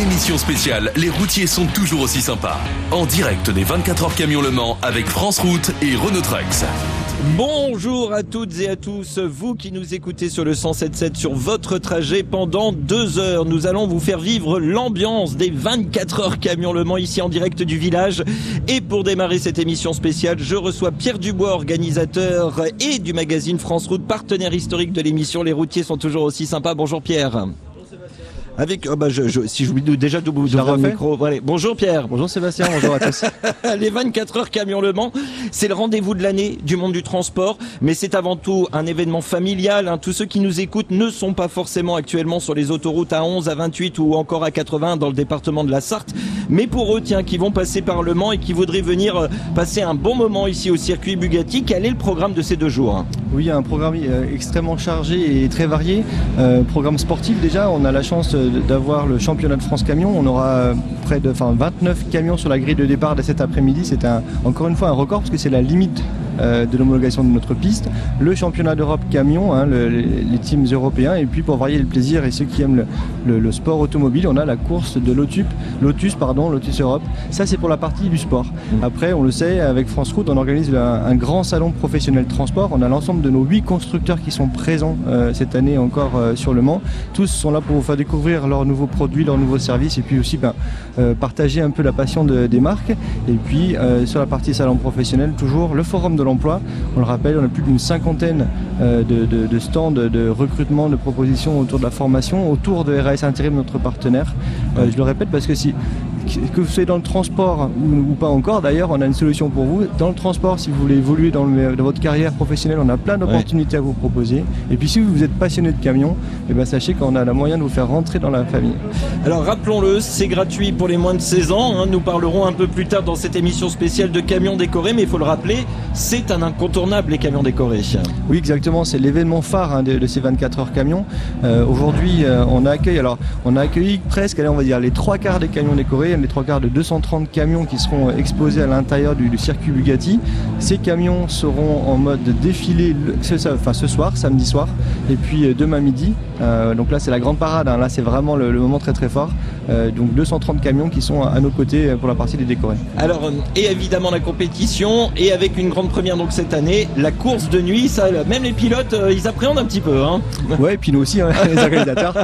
Émission spéciale, les routiers sont toujours aussi sympas. En direct des 24 heures camion Le Mans avec France Route et Renault Trucks. Bonjour à toutes et à tous, vous qui nous écoutez sur le 177 sur votre trajet pendant deux heures. Nous allons vous faire vivre l'ambiance des 24 heures camion Le Mans ici en direct du village. Et pour démarrer cette émission spéciale, je reçois Pierre Dubois, organisateur et du magazine France Route, partenaire historique de l'émission. Les routiers sont toujours aussi sympas. Bonjour Pierre. Avec, oh bah je, je, si déjà d'ouvrir le micro. Bonjour Pierre. Bonjour Sébastien, bonjour à tous. les 24 heures camion Le Mans, c'est le rendez-vous de l'année du monde du transport, mais c'est avant tout un événement familial. Hein. Tous ceux qui nous écoutent ne sont pas forcément actuellement sur les autoroutes à 11, à 28 ou encore à 80 dans le département de la Sarthe, mais pour eux, tiens, qui vont passer par Le Mans et qui voudraient venir euh, passer un bon moment ici au circuit Bugatti, quel est le programme de ces deux jours hein? Oui, un programme euh, extrêmement chargé et très varié. Euh, programme sportif déjà, on a la chance d'avoir le championnat de France camion. On aura près de enfin, 29 camions sur la grille de départ de cet après-midi. C'est encore une fois un record parce que c'est la limite euh, de l'homologation de notre piste. Le championnat d'Europe camion, hein, le, les, teams européens. Et puis pour varier le plaisir et ceux qui aiment le, le, le sport automobile, on a la course de Lotus, Lotus, pardon, Lotus Europe. Ça c'est pour la partie du sport. Mmh. Après, on le sait, avec France Route, on organise un, un grand salon professionnel transport. On a l'ensemble de nos huit constructeurs qui sont présents euh, cette année encore euh, sur le Mans. Tous sont là pour vous faire découvrir leurs nouveaux produits, leurs nouveaux services et puis aussi ben, partager un peu la passion de, des marques. Et puis sur la partie salon professionnel, toujours le forum de l'emploi. On le rappelle, on a plus d'une cinquantaine euh, de, de, de, stands de recrutement, de propositions autour de la formation, autour de RAS Intérim, notre partenaire. je le répète parce que si que vous soyez dans le transport ou, ou pas encore, d'ailleurs, on a une solution pour vous. Dans le transport, si vous voulez évoluer dans, le, dans votre carrière professionnelle, on a plein d'opportunités ouais. à vous proposer. Et puis si vous êtes passionné de camion, eh ben, sachez qu'on a la moyen de vous faire rentrer dans la famille. Alors rappelons-le, c'est gratuit pour les moins de 16 ans. Hein. Nous parlerons un peu plus tard dans cette émission spéciale de camions décorés, mais il faut le rappeler, c'est un incontournable les camions décorés. Oui, exactement. C'est l'événement phare hein, de, de, ces 24 heures camions. Euh, Aujourd'hui, euh, on a accueilli, alors on a accueilli presque, allez, on va dire les trois quarts des camions décorés les trois quarts de 230 camions qui seront exposés à l'intérieur du, du, circuit Bugatti. Ces camions seront en mode défilé ce, enfin, ce soir, samedi soir, et puis demain midi. Euh, donc là, c'est la grande parade. Hein. Là, c'est vraiment le, le, moment très très fort. Euh, donc 230 camions qui sont à nos côtés pour la partie des décorés. Alors, euh, et évidemment la compétition, et avec une grande première donc cette année, la course de nuit. Ça, même les pilotes, euh, ils appréhendent un petit peu. Hein. Ouais, et puis nous aussi, hein, les organisateurs.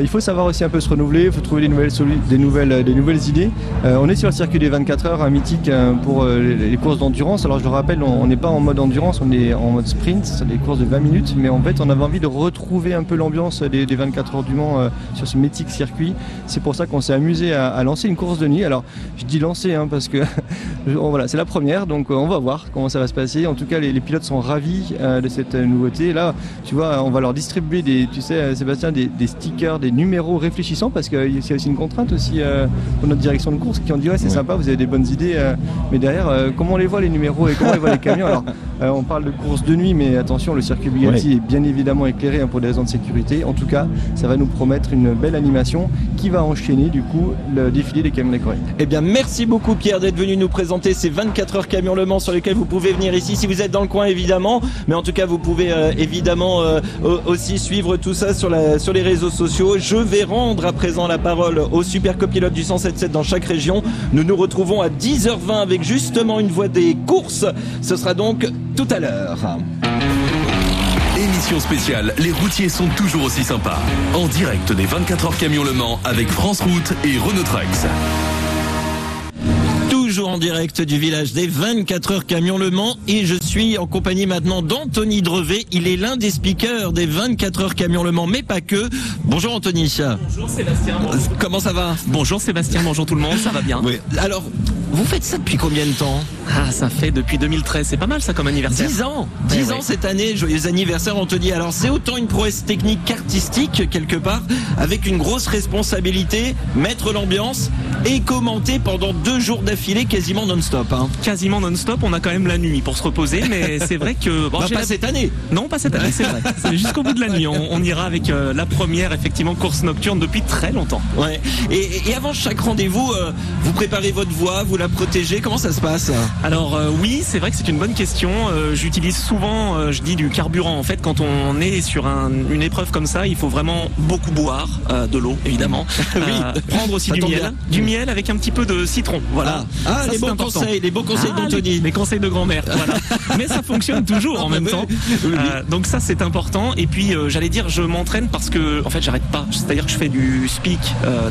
il faut savoir aussi un peu se renouveler. Il faut trouver des nouvelles, des nouvelles, des nouvelles idées. Euh, on est sur le circuit des 24 heures, un mythique euh, pour euh, les, courses d'endurance. Alors je le rappelle, on n'est pas en mode endurance, on est en mode sprint, c'est des courses de 20 minutes, mais en fait on avait envie de retrouver un peu l'ambiance des, des, 24 heures du Mans sur ce mythique circuit. C'est pour ça qu'on s'est amusé à, lancer une course de nuit. Alors je dis lancer hein, parce que voilà, c'est la première, donc on va voir comment ça va se passer. En tout cas, les, pilotes sont ravis de cette nouveauté. Là, tu vois, on va leur distribuer des, tu sais, Sébastien, des, stickers, des numéros réfléchissants parce y a aussi une contrainte aussi notre direction de course qui ont dit ouais c'est sympa, vous avez des bonnes idées, euh, mais derrière euh, comment on les voit les numéros et comment on les voit les camions Alors euh, on parle de course de nuit, mais attention le circuit Bugatti est bien évidemment éclairé hein, pour des raisons de sécurité. En tout cas, ça va nous promettre une belle animation qui va enchaîner du coup le défilé des camions décorés. Eh bien merci beaucoup Pierre d'être venu nous présenter ces 24 heures camions Le Mans sur lesquels vous pouvez venir ici si vous êtes dans le coin évidemment, mais en tout cas vous pouvez évidemment aussi suivre tout ça sur, la, sur les réseaux sociaux. Je vais rendre à présent la parole au super copilote du 177 dans chaque région. Nous nous retrouvons à 10h20 avec justement une voix des courses. Ce sera donc tout à l'heure. Émission spéciale, les routiers sont toujours aussi sympas. En direct des 24 heures camion Le Mans avec France Route et Renault Trucks toujours en direct du village des 24 heures camion Le Mans et je suis en compagnie maintenant d'Anthony Drevet. Il est l'un des speakers des 24 heures camion Le Mans, mais pas que. Bonjour Anthony. Bonjour Sébastien. Bonjour. Comment ça va? Bonjour Sébastien, bonjour tout le monde, ça va bien? Oui. Alors, vous faites ça depuis combien de temps Ah, ça fait depuis 2013. C'est pas mal ça comme anniversaire. 10 ans 10 eh ans cette année. Joyeux anniversaire, Anthony. Alors, c'est autant une prouesse technique qu'artistique, quelque part, avec une grosse responsabilité, mettre l'ambiance et commenter pendant deux jours d'affilée quasiment non-stop. Hein. Quasiment non-stop. On a quand même la nuit pour se reposer, mais c'est vrai que. Bon, bah, pas la... cette année Non, pas cette année, c'est vrai. Jusqu'au bout de la nuit. On, on ira avec euh, la première, effectivement, course nocturne depuis très longtemps. Ouais. Et, et avant chaque rendez-vous, euh, vous préparez votre voix, vous la protéger Comment ça se passe Alors euh, oui, c'est vrai que c'est une bonne question. Euh, J'utilise souvent, euh, je dis du carburant. En fait, quand on est sur un- une épreuve comme ça, il faut vraiment beaucoup boire de l'eau, évidemment. Oui. Prendre aussi Ça du miel, bien. du miel avec un petit peu de citron. Voilà. Ah, ah, Ça, les bons important. conseils, les bons conseils Ah, d'Anthony. les, les conseils de grand-mère. Voilà. Mais ça fonctionne toujours en même Oui, temps. oui, donc ça c'est important. Et puis j'allais dire je m'entraîne parce que en fait j'arrête pas. C'est-à-dire que je fais du speak.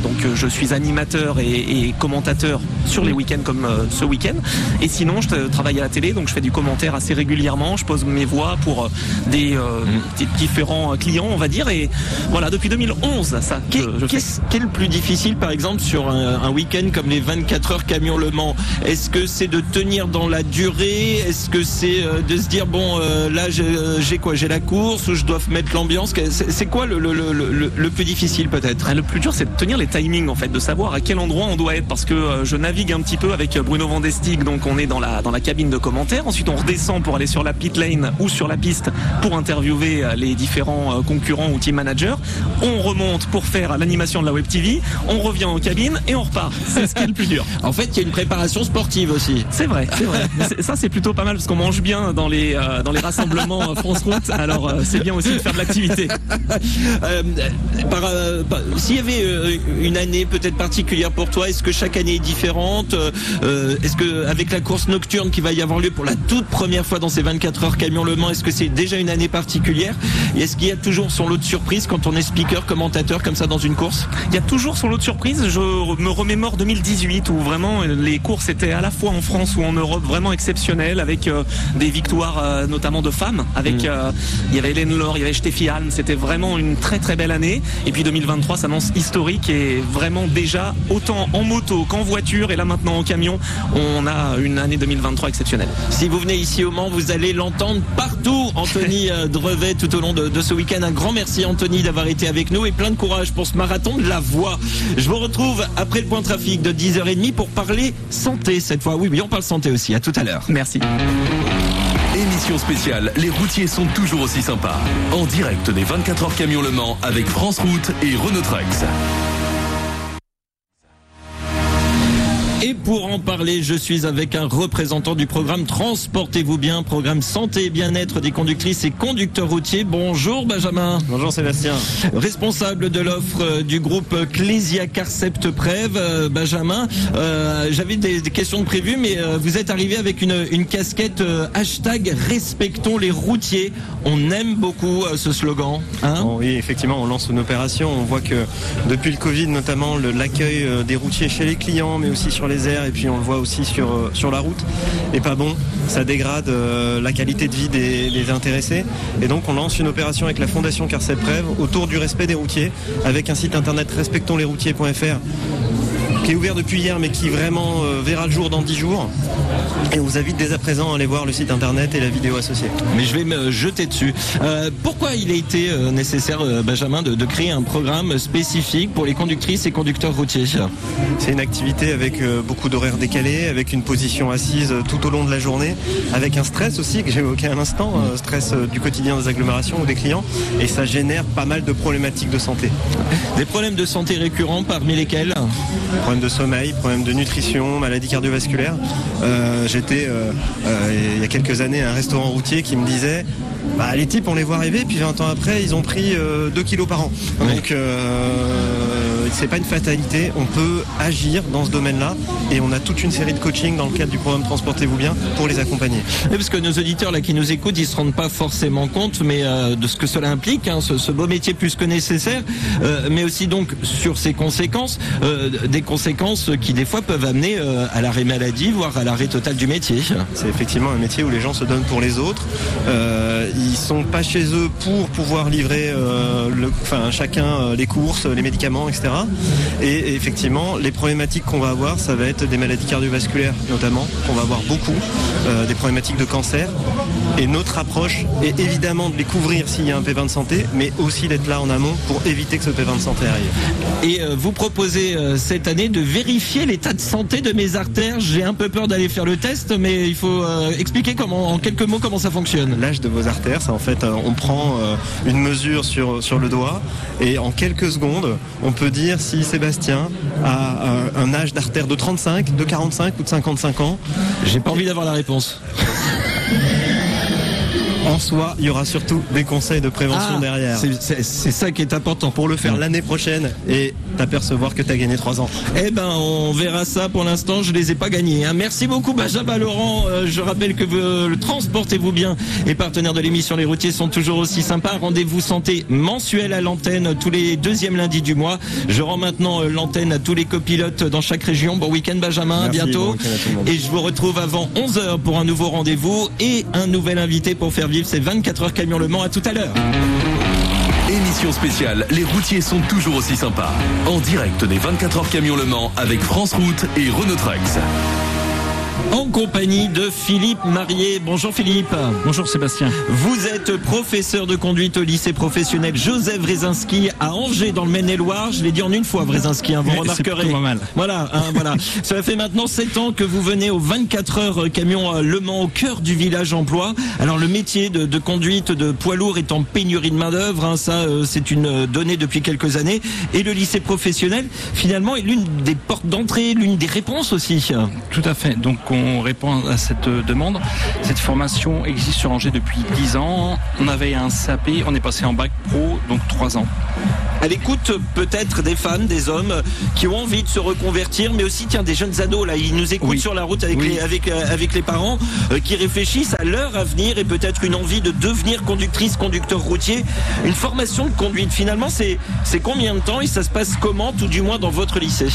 donc je suis animateur et, et commentateur sur les week-ends comme euh, ce week-end. Et sinon je travaille à la télé donc je fais du commentaire assez régulièrement. Je pose mes voix pour euh, des, euh, des différents clients on va dire. Et voilà depuis 2011 ça. Qu'est- je- je. Qu'est-ce le plus difficile, par exemple, sur un, un week-end comme les 24 heures camion Le Mans Est-ce que c'est de tenir dans la durée? Est-ce que c'est de se dire bon, euh, là j'ai j'ai quoi? J'ai la course ou je dois mettre l'ambiance? C'est c'est quoi le, le, le, le- plus difficile peut-être? Ah, Le plus dur, c'est de tenir les timings en fait, de savoir à quel endroit on doit être, parce que je navigue un petit peu avec Bruno Vandestig, donc on est dans la dans la cabine de commentaires. Ensuite, on redescend pour aller sur la pit lane ou sur la piste pour interviewer euh, les différents euh, concurrents ou team managers. On remonte pour faire l'animation de la web TV. On revient en cabine et on repart. C'est ce qui est le plus dur. En fait, il y a une préparation sportive aussi. C'est vrai, c'est vrai. Ça, c'est plutôt pas mal parce qu'on mange bien dans les euh, dans les rassemblements France Route. Alors, euh, c'est bien aussi de faire de l'activité. Euh, par, par- S'il y avait une année peut-être particulière pour toi, est-ce que chaque année est différente Euh, Est-ce que avec la course nocturne qui va y avoir lieu pour la toute première fois dans ces 24 heures camion Le Mans, est-ce que c'est déjà une année particulière Et est-ce qu'il y a toujours son lot de surprises quand on est speaker, commentateur comme ça dans une course Il y a toujours son lot de surprises. Je me remémore 2018 où vraiment euh, les courses étaient à la fois en France ou en Europe vraiment exceptionnelles avec euh, des victoires euh, notamment de femmes. Avec euh, il y avait Hélène Laure, il y avait Steffi Halm. C'était vraiment une très très belle année. Et puis 2023 s'annonce historique et vraiment déjà autant en moto qu'en voiture et là maintenant en on a une année 2023 exceptionnelle. Si vous venez ici au Mans, vous allez l'entendre partout. Anthony euh, Drevet tout au long de, de ce week-end. Un grand merci Anthony d'avoir été avec nous et plein de courage pour ce marathon de la voix. Je vous retrouve après le point trafic de 10h30 pour parler santé cette fois. Oui, oui, on parle santé aussi. À tout à l'heure. Merci. Émission spéciale, les routiers sont toujours aussi sympas. En direct des 24 heures camion Le Mans avec France Route et Renault Trucks. Pour en parler, je suis avec un représentant du programme Transportez-vous bien, programme santé et bien-être des conductrices et conducteurs routiers. Bonjour Benjamin. Bonjour Sébastien. Responsable de l'offre euh, du groupe Clésia Carcept Prev, euh, Benjamin. Euh, J'avais des, des questions de prévues, mais euh, vous êtes arrivé avec une, une casquette euh, hashtag respectons les routiers. On aime beaucoup ce slogan. Hein? Bon, oui, effectivement, on lance une opération. On voit que depuis le Covid, notamment, l'accueil des routiers chez les clients, mais aussi sur les airs, et puis on le voit aussi sur, euh, sur la route, est pas bon. Ça dégrade euh, la qualité de vie des, intéressés. Et donc, on lance une opération avec la Fondation Carcel Prev autour du respect des routiers, avec un site internet respectonslesroutiers.fr qui est ouvert depuis hier, mais qui vraiment euh, verra le jour dans 10 jours. Et on vous invite dès à présent à aller voir le site internet et la vidéo associée. mais je vais me jeter dessus. Euh, pourquoi il a été euh, nécessaire, Benjamin, de, de créer un programme spécifique pour les conductrices et conducteurs routiers C'est une activité avec beaucoup d'horaires décalés, avec une position assise tout au long de la journée, avec un stress aussi que j'ai évoqué à l'instant, stress du quotidien des agglomérations ou des clients, et ça génère pas mal de problématiques de santé. Des problèmes de santé récurrents parmi lesquels? Problèmes de sommeil, problèmes de nutrition, maladies cardiovasculaires. Euh, J'étais euh, euh, il y a quelques années à un restaurant routier qui me disait bah, les types on les voit arriver puis 20 ans après ils ont pris 2 kilos par an. Donc euh, c'est pas une fatalité, on peut agir dans ce domaine-là et on a toute une série de coaching dans le cadre du programme Transportez-vous bien pour les accompagner. Oui, parce que nos auditeurs là qui nous écoutent, ils se rendent pas forcément compte, mais euh, de ce que cela implique, hein, ce, ce beau métier plus que nécessaire, euh, mais aussi donc sur ses conséquences, euh, des conséquences qui des fois peuvent amener euh, à l'arrêt maladie, voire à l'arrêt total du métier. C'est effectivement un métier où les gens se donnent pour les autres. Euh, ils sont pas chez eux pour pouvoir livrer euh, le, enfin, chacun euh, les courses, les médicaments, etc. Et, et effectivement, les problématiques qu'on va avoir, ça va être des maladies cardiovasculaires notamment, qu'on va avoir beaucoup, euh, des problématiques de cancer. Et notre approche est évidemment de les couvrir s'il y a un P20 de santé, mais aussi d'être là en amont pour éviter que ce P20 de santé arrive. Et euh, vous proposez euh, cette année de vérifier l'état de santé de mes artères. J'ai un peu peur d'aller faire le test, mais il faut euh, expliquer comment, en quelques mots, comment ça fonctionne. l'âge de vos artères. C'est en fait, euh, on prend euh, une mesure sur, sur le doigt et en quelques secondes, on peut dire si Sébastien a euh, un âge d'artère de 35, de 45 ou de 55 ans J'ai pas envie d'avoir la réponse. En soi, il y aura surtout des conseils de prévention Ah, derrière. c'est- ça qui est important. Pour le faire l'année prochaine et t'apercevoir que tu as gagné 3 ans. Eh ben, on verra ça. Pour l'instant, je les ai pas gagnés. hein. Merci beaucoup, Benjamin Laurent. Euh, je rappelle que vous, le transportez-vous bien et partenaires de l'émission Les Routiers sont toujours aussi sympas. Rendez-vous santé mensuel à l'antenne tous les deuxièmes lundis du mois. Je rends maintenant euh, l'antenne à tous les copilotes dans chaque région. Bon week-end, Benjamin. à bientôt. bon à. Et je vous retrouve avant 11h pour un nouveau rendez-vous et un nouvel invité pour faire vivre ces 24 heures camion Le Mans. À tout à l'heure. Émission spéciale, les routiers sont toujours aussi sympas. En direct des 24 heures camion Le Mans avec France Route et Renault Trucks. En compagnie de Philippe Marié. Bonjour Philippe. Bonjour Sébastien. Vous êtes professeur de conduite au lycée professionnel Joseph Wrezinski à Angers dans le Maine-et-Loire. Je l'ai dit en une fois Wrezinski, hein, vous remarquerez. pas mal. Voilà, hein, voilà. Cela fait maintenant 7 ans que vous venez aux 24 heures euh, camion euh, Le Mans au cœur du village emploi. Alors le métier de, de conduite de poids lourd est en pénurie de main d'œuvre, hein, ça euh, c'est une donnée depuis quelques années. Et le lycée professionnel finalement est l'une des portes d'entrée, l'une des réponses aussi. Tout à fait. Donc on répond à cette euh, demande. Cette formation existe sur Angers depuis 10 ans. On avait un CAP, on est passé en bac pro, donc 3 ans. à l'écoute peut-être des femmes, des hommes qui ont envie de se reconvertir, mais aussi tiens des jeunes ados là, ils nous écoutent Oui. sur la route avec Oui. les avec euh, avec les parents euh, qui réfléchissent à leur avenir et peut-être une envie de devenir conductrice, conducteur routier. Une formation de conduite finalement c'est c'est combien de temps et ça se passe comment tout du moins dans votre lycée?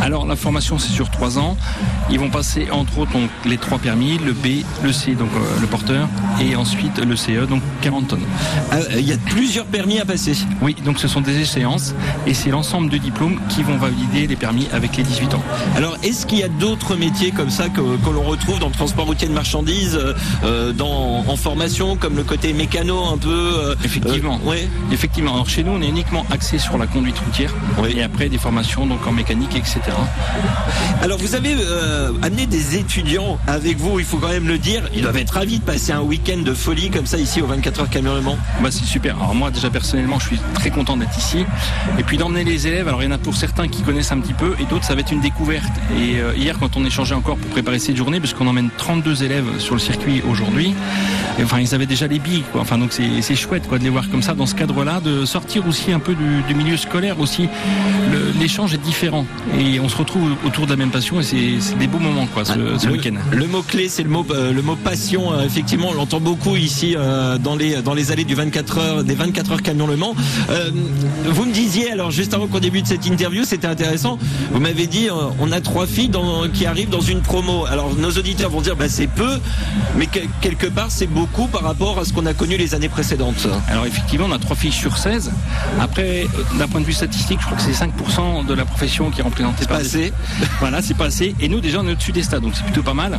Alors la formation c'est sur 3 ans. Ils vont passer entre autres donc, les trois permis, le B, le C, donc euh, le porteur, et ensuite le CE, donc 40 tonnes. Ah, Il y a plusieurs permis à passer. Oui, donc ce sont des échéances et c'est l'ensemble de diplômes qui vont valider les permis avec les 18 ans. Alors, est-ce qu'il y a d'autres métiers comme ça que, que l'on retrouve dans le transport routier de marchandises, euh, euh, dans, en formation, comme le côté mécano un peu euh, Effectivement. euh, ouais. Effectivement, alors chez nous on est uniquement axé sur la conduite routière Oui. et après des formations donc en mécanique etc. Alors, vous avez euh, amené des étudiants avec vous, il faut quand même le dire. Ils doivent être ravis de passer un week-end de folie comme ça ici au 24 heures camion. Bah c'est super. Alors moi déjà personnellement je suis très content d'être ici et puis d'emmener les élèves. Alors il y en a pour certains qui connaissent un petit peu et d'autres ça va être une découverte. Et euh, hier quand on échangeait encore pour préparer cette journée, parce qu'on emmène 32 élèves sur le circuit aujourd'hui, enfin ils avaient déjà les billes quoi. Enfin donc c'est chouette quoi de les voir comme ça dans ce cadre-là, de sortir aussi un peu du, du milieu scolaire aussi. L'échange est différent et on se retrouve autour de la même passion et c'est des beaux moments quoi ce, ce le, week-end. le mot clé, c'est le mot euh, le mot passion. Euh, effectivement, on l'entend beaucoup ici euh, dans les dans les allées du 24 heures des 24 heures camion Le Mans. Vous me disiez alors juste avant qu'on débute cette interview, c'était intéressant. Vous m'avez dit on a trois filles dans- qui arrivent dans une promo. Alors nos auditeurs vont dire bah c'est peu, mais que- quelque part c'est beaucoup par rapport à ce qu'on a connu les années précédentes. Alors effectivement, on a trois filles sur 16. Après, d'un point de vue statistique, je crois que c'est 5% de la profession qui est représentée Pas par des- assez. Voilà, c'est pas assez. Et nous, déjà, on est au-dessus des donc c'est plutôt pas mal.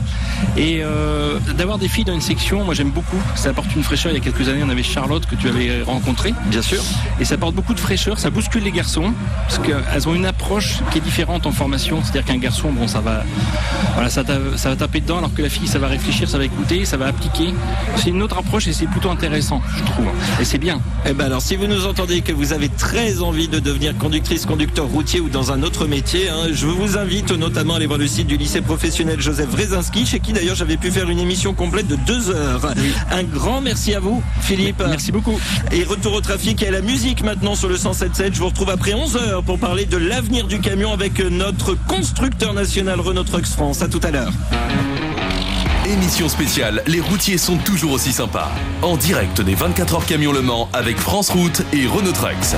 Et euh, d'avoir des filles dans une section, moi j'aime beaucoup. Ça apporte une fraîcheur. Il y a quelques années, on avait Charlotte que tu avais rencontrée. Bien sûr. Et ça apporte beaucoup de fraîcheur, ça bouscule les garçons, parce qu'elles ont une approche qui est différente en formation. C'est-à-dire qu'un garçon, bon, ça va, voilà, ça, ça va taper dedans, alors que la fille, ça va réfléchir, ça va écouter, ça va appliquer. C'est une autre approche et c'est plutôt intéressant, je trouve. Et c'est bien. Eh ben alors, si vous nous entendez que vous avez très envie de devenir conductrice, conducteur routier ou dans un autre métier, hein, je vous invite notamment à aller voir le site du lycée professionnel Joseph Wrezinski, chez qui d'ailleurs j'avais pu faire une émission complète de deux heures. Un grand merci à vous, Philippe. Merci beaucoup. Et retour au trafic et à la musique maintenant sur le 107.7. Je vous retrouve après 11 heures pour parler de l'avenir du camion avec notre constructeur national Renault Trucks France. À tout à l'heure. Émission spéciale, les routiers sont toujours aussi sympas. En direct des 24 heures camion Le Mans avec France Route et Renault Trucks.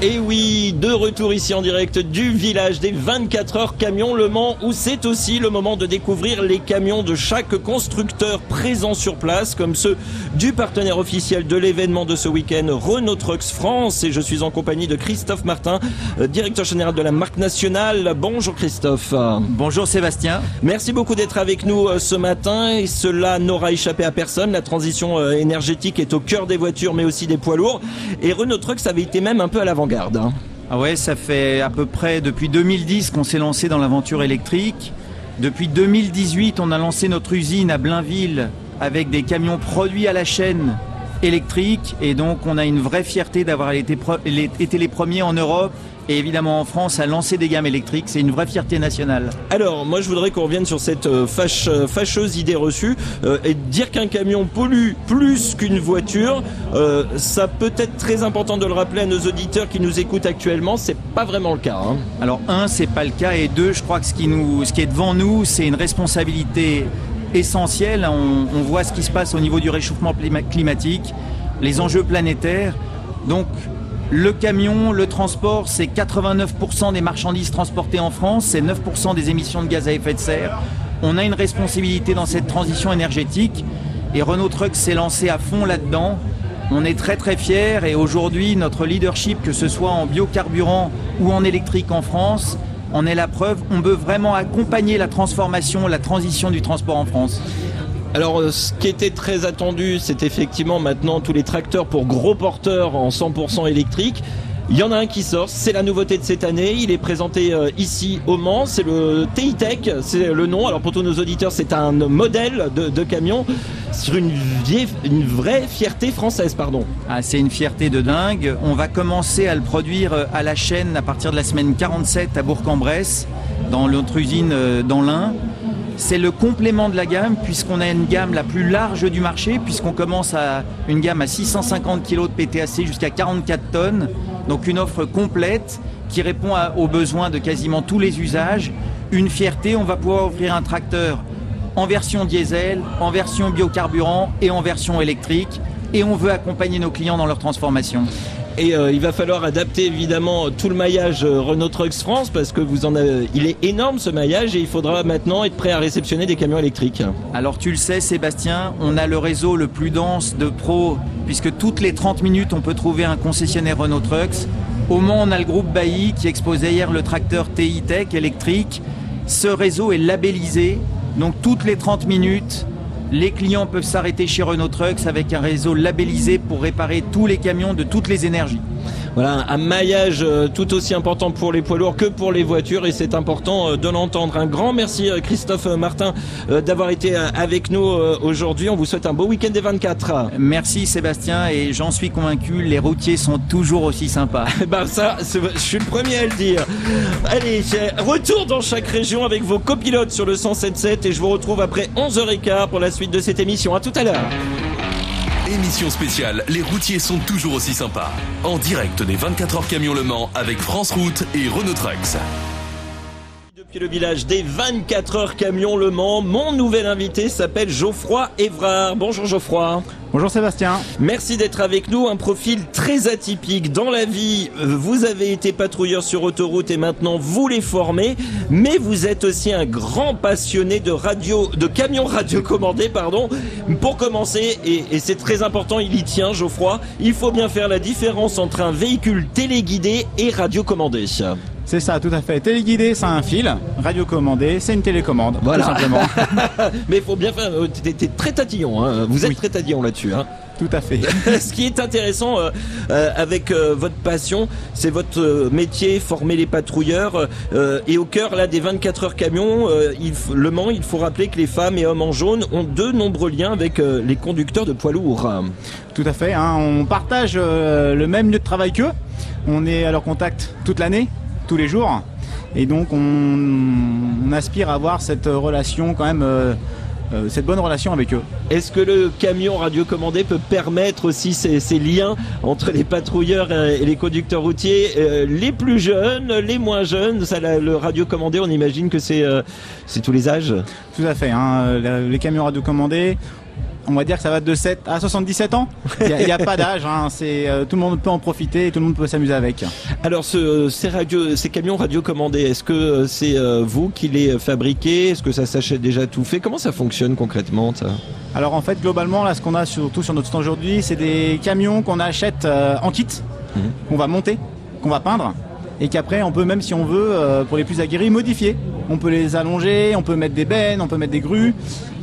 Et oui, de retour ici en direct du village des 24 heures camions Le Mans où c'est aussi le moment de découvrir les camions de chaque constructeur présent sur place comme ceux du partenaire officiel de l'événement de ce week-end Renault Trucks France et je suis en compagnie de Christophe Martin, euh, directeur général de la marque nationale. Bonjour Christophe. Bonjour Sébastien. Merci beaucoup d'être avec nous euh, ce matin et cela n'aura échappé à personne. La transition euh, énergétique est au cœur des voitures mais aussi des poids lourds et Renault Trucks avait été même un peu à hein. Ah ouais, ça fait à peu près depuis 2010 qu'on s'est lancé dans l'aventure électrique. Depuis 2018, on a lancé notre usine à Blainville avec des camions produits à la chaîne électrique et donc on a une vraie fierté d'avoir été les premiers en Europe et évidemment en France à lancer des gammes électriques. C'est une vraie fierté nationale. Alors, moi, je voudrais qu'on revienne sur cette euh, fâche- euh, fâcheuse idée reçue euh, et dire qu'un camion pollue plus qu'une voiture. euh, ça peut être très important de le rappeler à nos auditeurs qui nous écoutent actuellement. C'est pas vraiment le cas. hein. Alors un, c'est pas le cas, et deux, je crois que ce qui, nous, ce qui est devant nous, c'est une responsabilité essentielle. On, on voit ce qui se passe au niveau du réchauffement clima- climatique, les enjeux planétaires. Donc le camion, le transport, c'est 89% des marchandises transportées en France, c'est 9% des émissions de gaz à effet de serre. On a une responsabilité dans cette transition énergétique et Renault Trucks s'est lancé à fond là-dedans. On est très très fiers et aujourd'hui notre leadership, que ce soit en biocarburant ou en électrique en France, en est la preuve. On veut vraiment accompagner la transformation, la transition du transport en France. Alors, euh, ce qui était très attendu, c'est effectivement maintenant tous les tracteurs pour gros porteurs en 100% électrique. Il y en a un qui sort, c'est la nouveauté de cette année. Il est présenté euh, ici au Mans. C'est le TI-Tech, c'est le nom. Alors pour tous nos auditeurs, c'est un modèle de, camion sur une, vraie fierté française, pardon. Ah, c'est une fierté de dingue. On va commencer à le produire euh, à la chaîne à partir de la semaine 47 à Bourg-en-Bresse, dans notre usine dans l'Ain. C'est le complément de la gamme puisqu'on a une gamme la plus large du marché puisqu'on commence à une gamme à 650 kg de PTAC jusqu'à 44 tonnes. Donc une offre complète qui répond aux besoins de quasiment tous les usages. Une fierté, on va pouvoir offrir un tracteur en version diesel, en version biocarburant et en version électrique. Et on veut accompagner nos clients dans leur transformation. Et euh, il va falloir adapter évidemment tout le maillage euh, Renault Trucks France parce que vous il est énorme ce maillage et il faudra maintenant être prêt à réceptionner des camions électriques. Alors tu le sais Sébastien, on a le réseau le plus dense de pros puisque toutes les 30 minutes on peut trouver un concessionnaire Renault Trucks. Au Mans on a le groupe Bailly qui exposait hier le tracteur TI Tech électrique. Ce réseau est labellisé, donc toutes les 30 minutes les clients peuvent s'arrêter chez Renault Trucks avec un réseau labellisé pour réparer tous les camions de toutes les énergies. Voilà, un maillage euh, tout aussi important pour les poids lourds que pour les voitures et c'est important euh, de l'entendre. Un grand merci euh, Christophe Martin d'avoir été avec nous aujourd'hui. On vous souhaite un beau week-end des 24. Merci Sébastien et j'en suis convaincu, les routiers sont toujours aussi sympas. Ben ça, je suis le premier à le dire. Allez, retour dans chaque région avec vos copilotes sur le 107.7 et je vous retrouve après 11h15 pour la suite de cette émission. À tout à l'heure. Émission spéciale, les routiers sont toujours aussi sympas. En direct des 24 heures camion Le Mans avec France Route et Renault Trucks. Depuis le village des 24 heures camion Le Mans, mon nouvel invité s'appelle Geoffroy Évrard. Bonjour Geoffroy. Bonjour Sébastien. Merci d'être avec nous. Un profil très atypique dans la vie. euh, Vous avez été patrouilleur sur autoroute et maintenant vous les formez. Mais vous êtes aussi un grand passionné de radio, de camions radiocommandés, pardon. Pour commencer, et, c'est très important, il y tient, Geoffroy. Il faut bien faire la différence entre un véhicule téléguidé et radiocommandé. C'est ça, tout à fait. Téléguidé, c'est un fil. Radiocommandé, c'est une télécommande. Voilà. Tout simplement. Mais il faut bien faire. euh, T'es t'es très tatillon. Hein. Vous êtes Oui. très tatillon là-dessus. Hein. tout à fait. Ce qui est intéressant euh, euh, avec euh, votre passion, c'est votre métier, former les patrouilleurs. et au cœur là des 24 heures camions, il Le Mans, il faut rappeler que les femmes et hommes en jaune ont de nombreux liens avec les conducteurs de poids lourds. Tout à fait. hein. On partage le même lieu de travail qu'eux. On est à leur contact toute l'année, tous les jours. Et donc on, on aspire à avoir cette relation quand même, euh, euh, cette bonne relation avec eux. Est-ce que le camion radiocommandé peut permettre aussi ces, ces liens entre les patrouilleurs et les conducteurs routiers, euh, les plus jeunes, les moins jeunes? Ça, la- Le radiocommandé, on imagine que c'est euh, tous les âges. Tout à fait. hein. Les camions radiocommandés, on va dire que ça va de 7 à 77 ans. Il n'y a, pas d'âge. hein. C'est, euh, tout le monde peut en profiter et tout le monde peut s'amuser avec. Alors, ce, ces, radio, ces camions radiocommandés, est-ce que euh, c'est euh, vous qui les fabriquez? Est-ce que ça s'achète déjà tout fait? Comment ça fonctionne concrètement ça? Alors en fait, globalement, là, ce qu'on a surtout sur notre stand aujourd'hui, c'est des camions qu'on achète euh, en kit, Mhm. qu'on va monter, qu'on va peindre, et qu'après, on peut même, si on veut, euh, pour les plus aguerris, modifier. On peut les allonger, on peut mettre des bennes, on peut mettre des grues.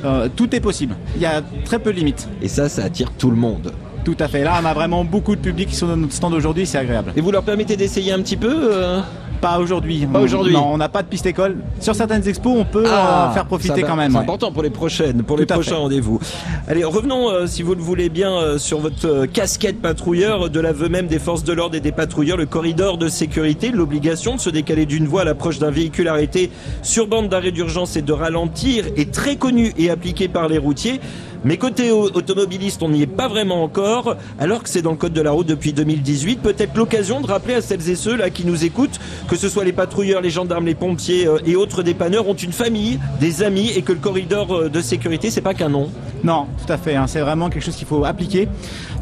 Euh, tout est possible. Il y a très peu de limites. Et ça, ça attire tout le monde. Tout à fait. Là, on a vraiment beaucoup de public qui sont dans notre stand aujourd'hui, c'est agréable. Et vous leur permettez d'essayer un petit peu euh Pas aujourd'hui. Pas aujourd'hui. Non, on n'a pas de piste école. Sur certaines expos, on peut euh, faire profiter Ah, va- quand même. C'est ouais. important pour les prochaines, pour les Tout prochains rendez-vous. Allez, revenons, euh, si vous le voulez bien, euh, sur votre casquette patrouilleur, de l'aveu même des forces de l'ordre et des patrouilleurs, le corridor de sécurité, l'obligation de se décaler d'une voie à l'approche d'un véhicule arrêté sur bande d'arrêt d'urgence et de ralentir est très connu et appliqué par les routiers. Mais côté au- automobiliste, on n'y est pas vraiment encore, alors que c'est dans le code de la route depuis 2018. Peut-être l'occasion de rappeler à celles et ceux là qui nous écoutent que ce soit les patrouilleurs, les gendarmes, les pompiers euh, et autres dépanneurs ont une famille, des amis et que le corridor euh, de sécurité c'est pas qu'un nom. Non, tout à fait. hein, c'est vraiment quelque chose qu'il faut appliquer.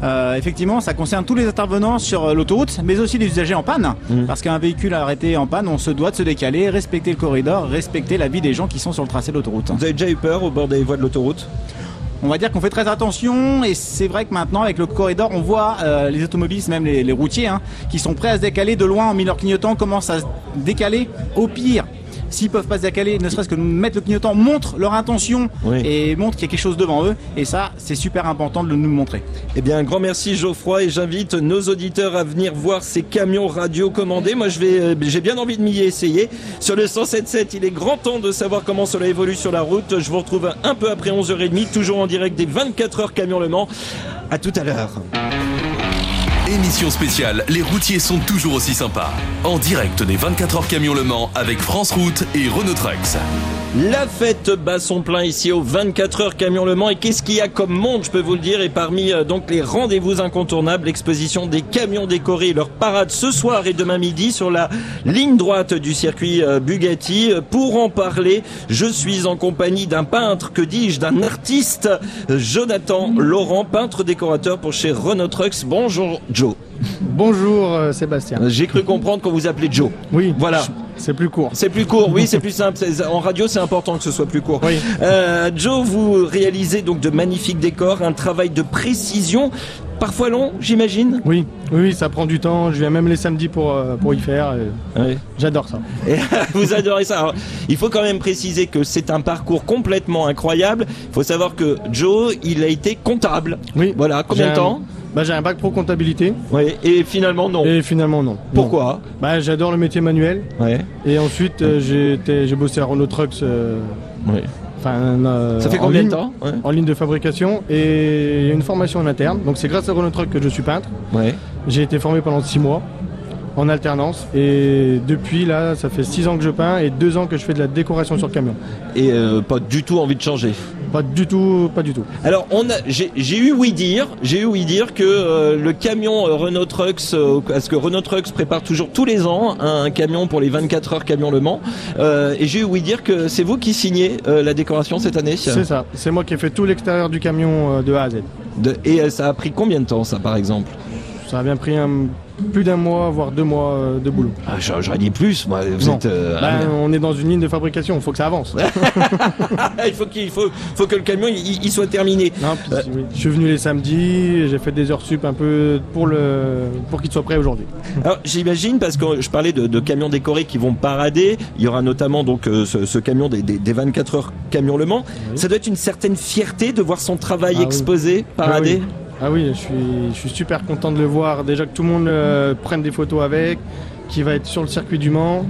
Euh, effectivement, ça concerne tous les intervenants sur l'autoroute, mais aussi les usagers en panne. Mhm. Parce qu'un véhicule arrêté en panne, on se doit de se décaler, respecter le corridor, respecter la vie des gens qui sont sur le tracé de l'autoroute. Vous avez déjà eu peur au bord des voies de l'autoroute? On va dire qu'on fait très attention et c'est vrai que maintenant avec le corridor on voit euh, les automobilistes, même les, routiers, hein, qui sont prêts à se décaler de loin en mis leur clignotant, commencent à se décaler. Au pire, s'ils peuvent pas se décaler, ne serait-ce que mettre le clignotant, montrent leur intention Oui. et montrent qu'il y a quelque chose devant eux. Et ça, c'est super important de le nous montrer. Eh bien, un grand merci Geoffroy et j'invite nos auditeurs à venir voir ces camions radio commandés. Moi, je vais, euh, j'ai bien envie de m'y essayer. Sur le 107.7, il est grand temps de savoir comment cela évolue sur la route. Je vous retrouve un peu après 11h30, toujours en direct des 24 heures Camion Le Mans. À tout à l'heure. Émission spéciale, les routiers sont toujours aussi sympas. En direct des 24 heures Camion Le Mans avec France Route et Renault Trucks. La fête bat son plein ici au 24 heures Camion Le Mans et qu'est-ce qu'il y a comme monde, je peux vous le dire, et parmi euh, donc les rendez-vous incontournables, l'exposition des camions décorés, leur parade ce soir et demain midi sur la ligne droite du circuit euh, Bugatti. Euh, Pour en parler, je suis en compagnie d'un peintre, que dis-je, d'un artiste, Jonathan Laurent, peintre décorateur pour chez Renault Trucks. Bonjour Joe. Bonjour euh, Sébastien. J'ai cru comprendre qu'on vous appelait Joe. Oui, Voilà. c'est plus court. C'est plus court, oui, c'est plus simple. En radio, c'est important que ce soit plus court. Oui. Euh, Joe, vous réalisez donc de magnifiques décors, un travail de précision, parfois long, j'imagine. Oui, oui, oui, ça prend du temps. Je viens même les samedis pour, euh, pour y faire. et Oui. J'adore ça. Et vous adorez ça. Alors, il faut quand même préciser que c'est un parcours complètement incroyable. Il faut savoir que Joe, il a été comptable. Oui. Voilà, combien de temps? Bah, J'ai un bac pro comptabilité. Oui. Et finalement, non. Et finalement, non. Pourquoi Non. bah, J'adore le métier manuel. Ouais. Et ensuite, euh, j'ai été- j'ai bossé à Renault Trucks. euh, enfin, euh, Ça fait en combien de ligne- temps Ouais. En ligne de fabrication. Et il y a une formation en interne. Donc, c'est grâce à Renault Trucks que je suis peintre. Ouais. J'ai été formé pendant 6 mois en alternance. Et depuis, là, ça fait 6 ans que je peins et 2 ans que je fais de la décoration sur camion. Et euh, pas du tout envie de changer. Pas du tout, pas du tout. Alors, on a, j'ai, j'ai eu oui dire, j'ai eu oui dire que euh, le camion euh, Renault Trucks, euh, parce que Renault Trucks prépare toujours tous les ans un camion pour les 24 heures camion Le Mans, euh, et j'ai eu oui dire que c'est vous qui signez la décoration cette année. C'est ça. C'est moi qui ai fait tout l'extérieur du camion de A à Z. De- et ça a pris combien de temps, ça, par exemple? Ça a bien pris un- plus d'un mois, voire deux mois euh, de boulot. ah, j'aurais dit plus, moi. Vous Non. êtes. euh, Ben, on est dans une ligne de fabrication, il faut que ça avance. il faut qu'il faut, faut que le camion il, il soit terminé. Non, puis, oui. Je suis venu les samedis, j'ai fait des heures sup un peu pour, le, pour qu'il soit prêt aujourd'hui. Alors j'imagine parce que je parlais de, de camions décorés qui vont parader. Il y aura notamment donc euh, ce, ce camion des, des, des 24 heures camion Le Mans. Ça doit être une certaine fierté de voir son travail Ah oui. exposé, parader. Ah oui. Ah oui, je suis, je suis super content de le voir. Déjà que tout le monde euh, prenne des photos avec, qui va être sur le circuit du Mans,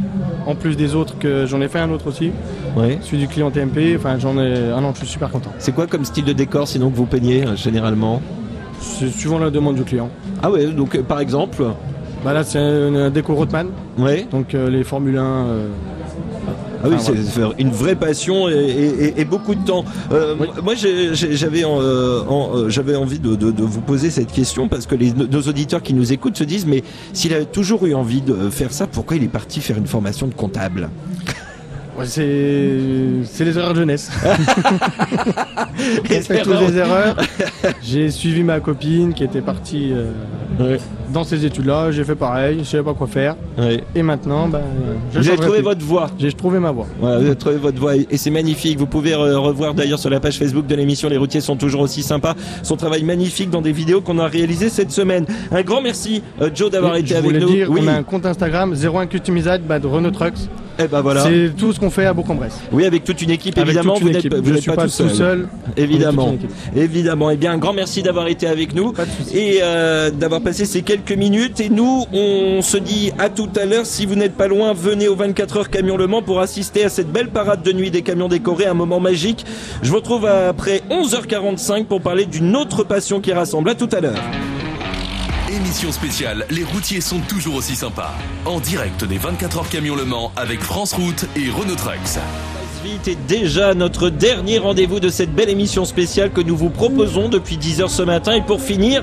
en plus des autres que j'en ai fait un autre aussi, Ouais. celui du client TMP. Enfin, j'en ai. Ah non, je suis super content. C'est quoi comme style de décor sinon que vous peignez euh, généralement? C'est suivant la demande du client. Ah ouais, donc euh, par exemple? Bah là, c'est un, déco Rothman, Ouais. donc les Formule 1. Ah oui, Enfin, c'est une vraie passion et, et- et- et beaucoup de temps. Euh, Moi, j'ai- j'ai- j'avais en- euh, en- euh, j'avais envie de, de- de vous poser cette question parce que les, nos auditeurs qui nous écoutent se disent mais s'il a toujours eu envie de faire ça, pourquoi il est parti faire une formation de comptable? Ouais, c'est les erreurs de jeunesse. On fait tous erreurs. des erreurs. J'ai suivi ma copine qui était partie euh, Dans ces études-là. J'ai fait pareil, je savais pas quoi faire. Et maintenant, ben, je Vous avez trouvé plus. votre voie. J'ai trouvé ma voie. Voilà, vous avez trouvé votre voix et c'est magnifique. Vous pouvez revoir d'ailleurs sur la page Facebook de l'émission Les routiers sont toujours aussi sympas. Son travail magnifique dans des vidéos qu'on a réalisées cette semaine. Un grand merci euh, Joe d'avoir été je avec voulais nous. dire, oui. on a un compte Instagram 01 Customized by Renault Trucks. Eh ben voilà. C'est tout ce qu'on fait à Bourg-en-Bresse. Oui, avec toute une équipe, Avec évidemment. une vous n'êtes pas, pas tout seul. tout seul. Évidemment. Évidemment. Eh bien, un grand merci d'avoir été avec nous et euh, d'avoir passé ces quelques minutes. Et nous, on se dit à tout à l'heure. Si vous n'êtes pas loin, venez au 24 heures Camion Le Mans pour assister à cette belle parade de nuit des camions décorés, un moment magique. Je vous retrouve après 11h45 pour parler d'une autre passion qui rassemble. À tout à l'heure. Émission spéciale, les routiers sont toujours aussi sympas. En direct des 24 heures camion Le Mans avec France Route et Renault Trucks. Vite est déjà notre dernier rendez-vous de cette belle émission spéciale que nous vous proposons depuis 10h ce matin. Et pour finir,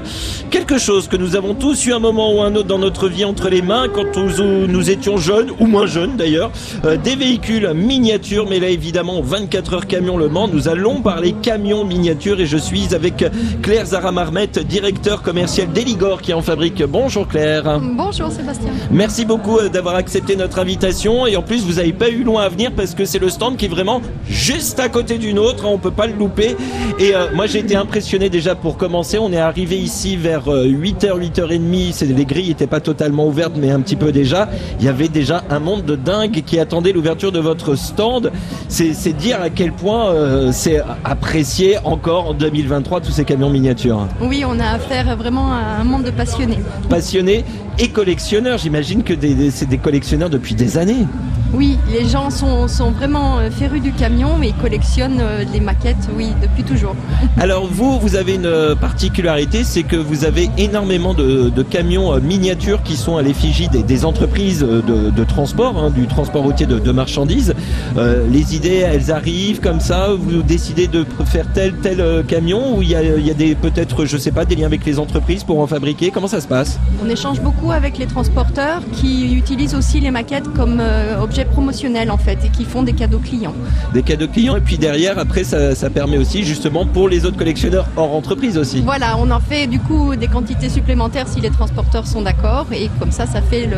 quelque chose que nous avons tous eu un moment ou un autre dans notre vie entre les mains quand nous, nous étions jeunes, ou moins jeunes d'ailleurs, euh, des véhicules miniatures. Mais là évidemment, 24 heures camion Le Mans, nous allons parler camions miniatures et je suis avec Claire Zaramarmet, directeur commercial d'Eligor qui en fabrique. Bonjour Claire. Bonjour Sébastien. Merci beaucoup euh, d'avoir accepté notre invitation et en plus vous n'avez pas eu loin à venir parce que c'est le stand qui est vraiment juste à côté d'une autre, on peut pas le louper. Et euh, moi j'ai été impressionné déjà pour commencer, on est arrivé ici vers 8h, 8h30, c'est, les grilles n'étaient pas totalement ouvertes mais un petit peu déjà. Il y avait déjà un monde de dingue qui attendait l'ouverture de votre stand. C'est, dire à quel point euh, c'est apprécié encore en 2023 tous ces camions miniatures. Oui, on a affaire vraiment à un monde de passionnés. Passionnés et collectionneurs, j'imagine que c'est des collectionneurs depuis des années. Oui, les gens sont, sont vraiment euh, férus du camion, ils collectionnent euh, les maquettes, oui, depuis toujours. Alors vous, vous avez une euh, particularité, c'est que vous avez énormément de, de camions miniatures qui sont à l'effigie des, des entreprises de, de transport, hein, du transport routier de, de marchandises. Euh, les idées, elles arrivent comme ça, vous décidez de faire tel tel camion ou il y a, il y a des peut-être, je sais pas, des liens avec les entreprises pour en fabriquer? Comment ça se passe? On échange beaucoup avec les transporteurs qui utilisent aussi les maquettes comme euh, objet promotionnel en fait et qui font des cadeaux clients. Des cadeaux clients et puis derrière, après, ça, ça permet aussi justement pour les autres collectionneurs hors entreprise aussi. Voilà, on en fait du coup des quantités supplémentaires si les transporteurs sont d'accord et comme ça, ça fait le,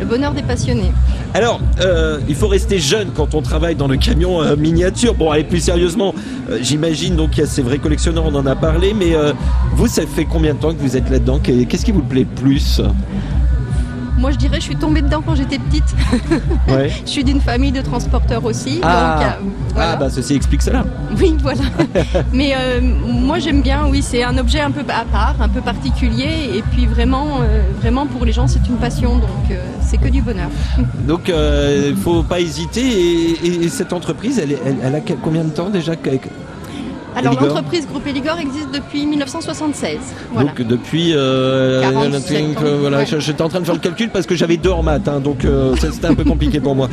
le bonheur des passionnés. Alors, euh, il faut rester jeune quand on travaille dans le camion euh, miniature. Bon, allez, plus sérieusement, euh, j'imagine, donc il y a ces vrais collectionneurs, on en a parlé, mais vous, ça fait combien de temps que vous êtes là-dedans? Qu'est- Qu'est-ce qui vous plaît le plus? Moi, je dirais, je suis tombée dedans quand j'étais petite. Ouais. je suis d'une famille de transporteurs aussi. Ah. donc, euh, voilà. Ah, bah ceci explique cela. Oui, voilà. Mais euh, moi j'aime bien, oui, c'est un objet un peu à part, un peu particulier, et puis vraiment, euh, vraiment pour les gens c'est une passion, donc c'est que du bonheur. Donc, il ne faut pas hésiter. Et, et- et cette entreprise, elle, elle- elle a combien de temps déjà Alors l'entreprise Groupe Eligor existe depuis 1976. Voilà. Donc depuis, euh, 47 I think, ans, euh, voilà, ouais. j'étais en train de faire le calcul parce que j'avais deux en maths, hein, donc euh, c'était un peu compliqué pour moi.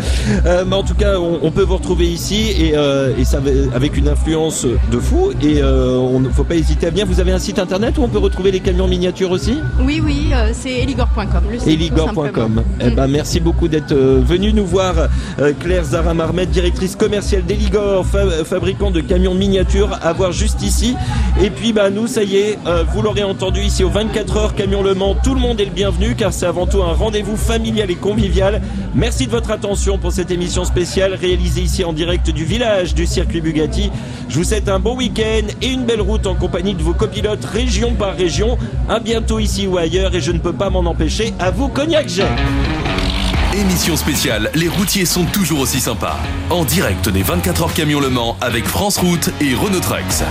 Euh, mais en tout cas, on, on peut vous retrouver ici et, euh, et ça avec une influence de fou. Et euh, on ne faut pas hésiter à venir. Vous avez un site internet où on peut retrouver les camions miniatures aussi? Oui, oui, euh, c'est eligor.com. Eligor.com. Eh ben, merci beaucoup d'être venu nous voir, euh, Claire Zara Marmet, directrice commerciale d'Eligor, fa- fabricant de camions miniatures, à voir juste ici. Et puis, bah, nous, ça y est, euh, vous l'aurez entendu ici au 24 heures Camion Le Mans, tout le monde est le bienvenu car c'est avant tout un rendez-vous familial et convivial. Merci de votre attention pour cette émission spéciale réalisée ici en direct du village du circuit Bugatti. Je vous souhaite un bon week-end et une belle route en compagnie de vos copilotes région par région. À bientôt ici ou ailleurs et je ne peux pas m'en empêcher. À vous, Cognac Jet Émission spéciale, les routiers sont toujours aussi sympas. En direct des 24 heures camion Le Mans avec France Route et Renault Trucks.